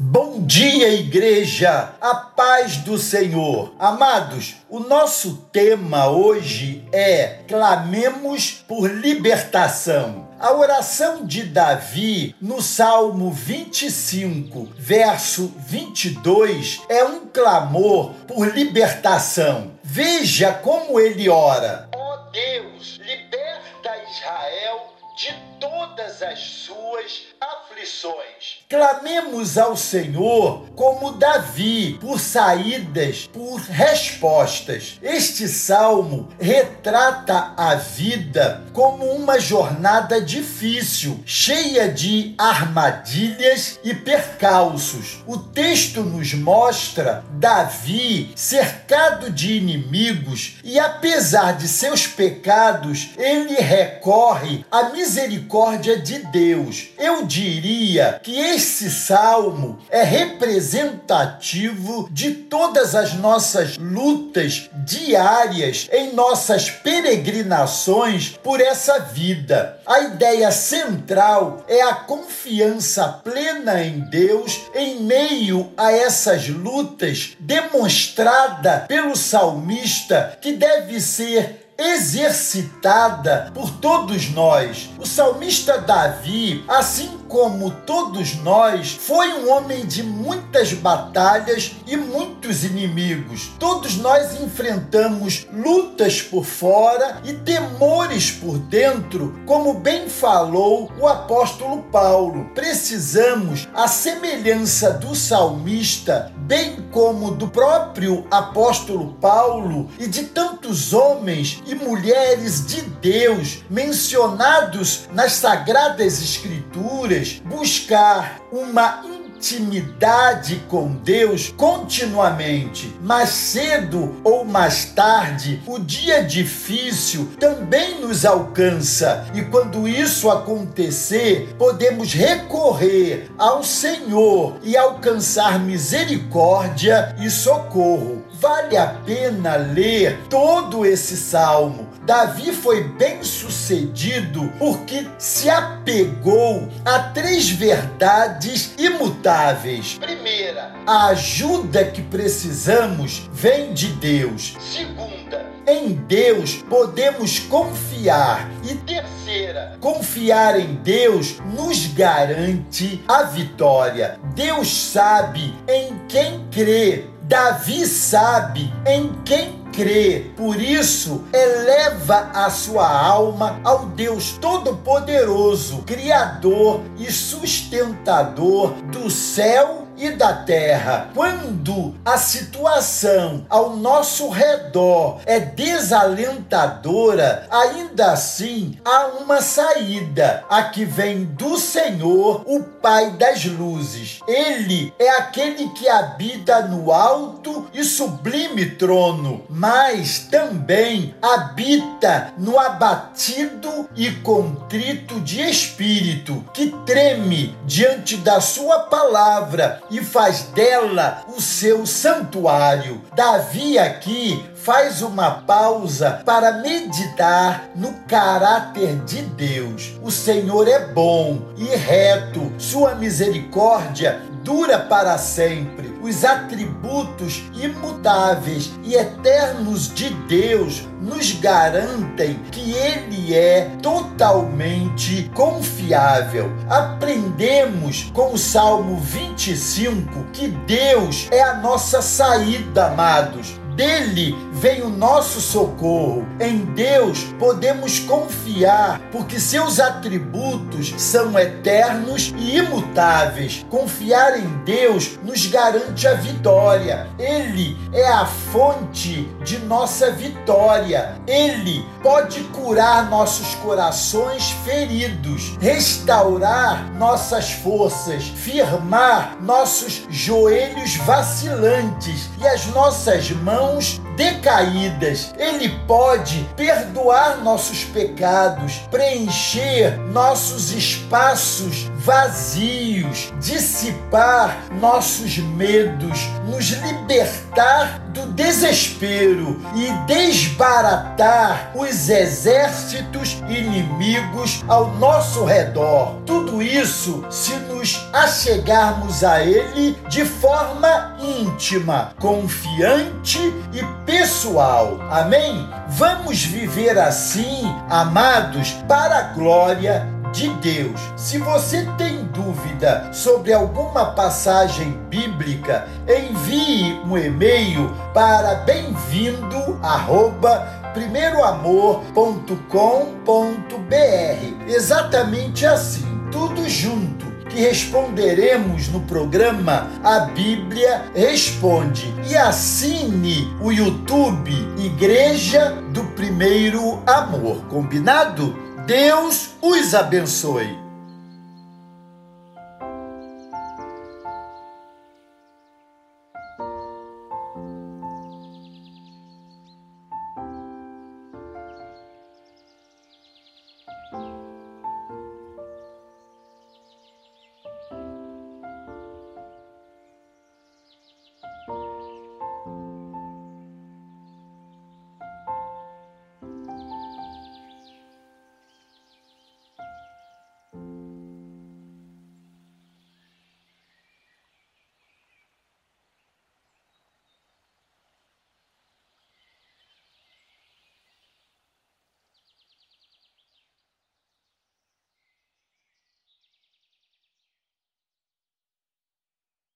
Bom dia, igreja! A paz do Senhor. Amados, o nosso tema hoje é Clamemos por libertação. A oração de Davi no Salmo 25, verso 22, é um clamor por libertação. Veja como ele ora: Ó oh Deus, liberta Israel de todas as suas aflições. Clamemos ao Senhor como Davi, por saídas, por respostas. Este salmo retrata a vida como uma jornada difícil, cheia de armadilhas e percalços. O texto nos mostra Davi cercado de inimigos e, apesar de seus pecados, ele recorre à misericórdia de Deus. Eu diria que esse salmo é representativo de todas as nossas lutas diárias em nossas peregrinações por essa vida. A ideia central é a confiança plena em Deus em meio a essas lutas, demonstrada pelo salmista, que deve ser exercitada por todos nós. O salmista Davi, assim como todos nós, foi um homem de muitas batalhas e muitos inimigos. Todos nós enfrentamos lutas por fora e temores por dentro, como bem falou o apóstolo Paulo. Precisamos, à semelhança do salmista, bem como do próprio apóstolo Paulo e de tantos homens e mulheres de Deus mencionados nas sagradas escrituras, buscar uma intimidade com Deus continuamente. Mais cedo ou mais tarde, o dia difícil também nos alcança, e quando isso acontecer, podemos recorrer ao Senhor e alcançar misericórdia e socorro. Vale a pena ler todo esse salmo. Davi foi bem sucedido porque se apegou a três verdades imutáveis. Primeira, a ajuda que precisamos vem de Deus. Segunda, em Deus podemos confiar. E terceira, confiar em Deus nos garante a vitória. Deus sabe em quem crer Davi sabe em quem crê, por isso eleva a sua alma ao Deus Todo-Poderoso, Criador e sustentador do céu e da terra. Quando a situação ao nosso redor é desalentadora, ainda assim há uma saída, a que vem do Senhor, o Pai das luzes. Ele é aquele que habita no alto e sublime trono, mas também habita no abatido e contrito de espírito, que treme diante da sua palavra e faz dela o seu santuário. Davi aqui faz uma pausa para meditar no caráter de Deus. O Senhor é bom e reto, sua misericórdia dura para sempre. Os atributos imutáveis e eternos de Deus nos garantem que Ele é totalmente confiável. Aprendemos com o Salmo 25 que Deus é a nossa saída, amados dele vem o nosso socorro. Em Deus podemos confiar, porque seus atributos são eternos e imutáveis. Confiar em Deus nos garante a vitória. Ele é a fonte de nossa vitória. Ele pode curar nossos corações feridos, restaurar nossas forças, firmar nossos joelhos vacilantes e as nossas mãos mãos decaídas. Ele pode perdoar nossos pecados, preencher nossos espaços vazios, dissipar nossos medos, nos libertar do desespero e desbaratar os exércitos inimigos ao nosso redor. Tudo isso se nos achegarmos a Ele de forma íntima, confiante e pessoal. Amém? Vamos viver assim, amados, para a glória de Deus. Se você tem dúvida sobre alguma passagem bíblica, envie um e-mail para bem-vindo primeiroamor.com.br. Exatamente assim, tudo junto que responderemos no programa A Bíblia Responde. E assine o YouTube Igreja do Primeiro Amor. Combinado? Deus os abençoe. Thank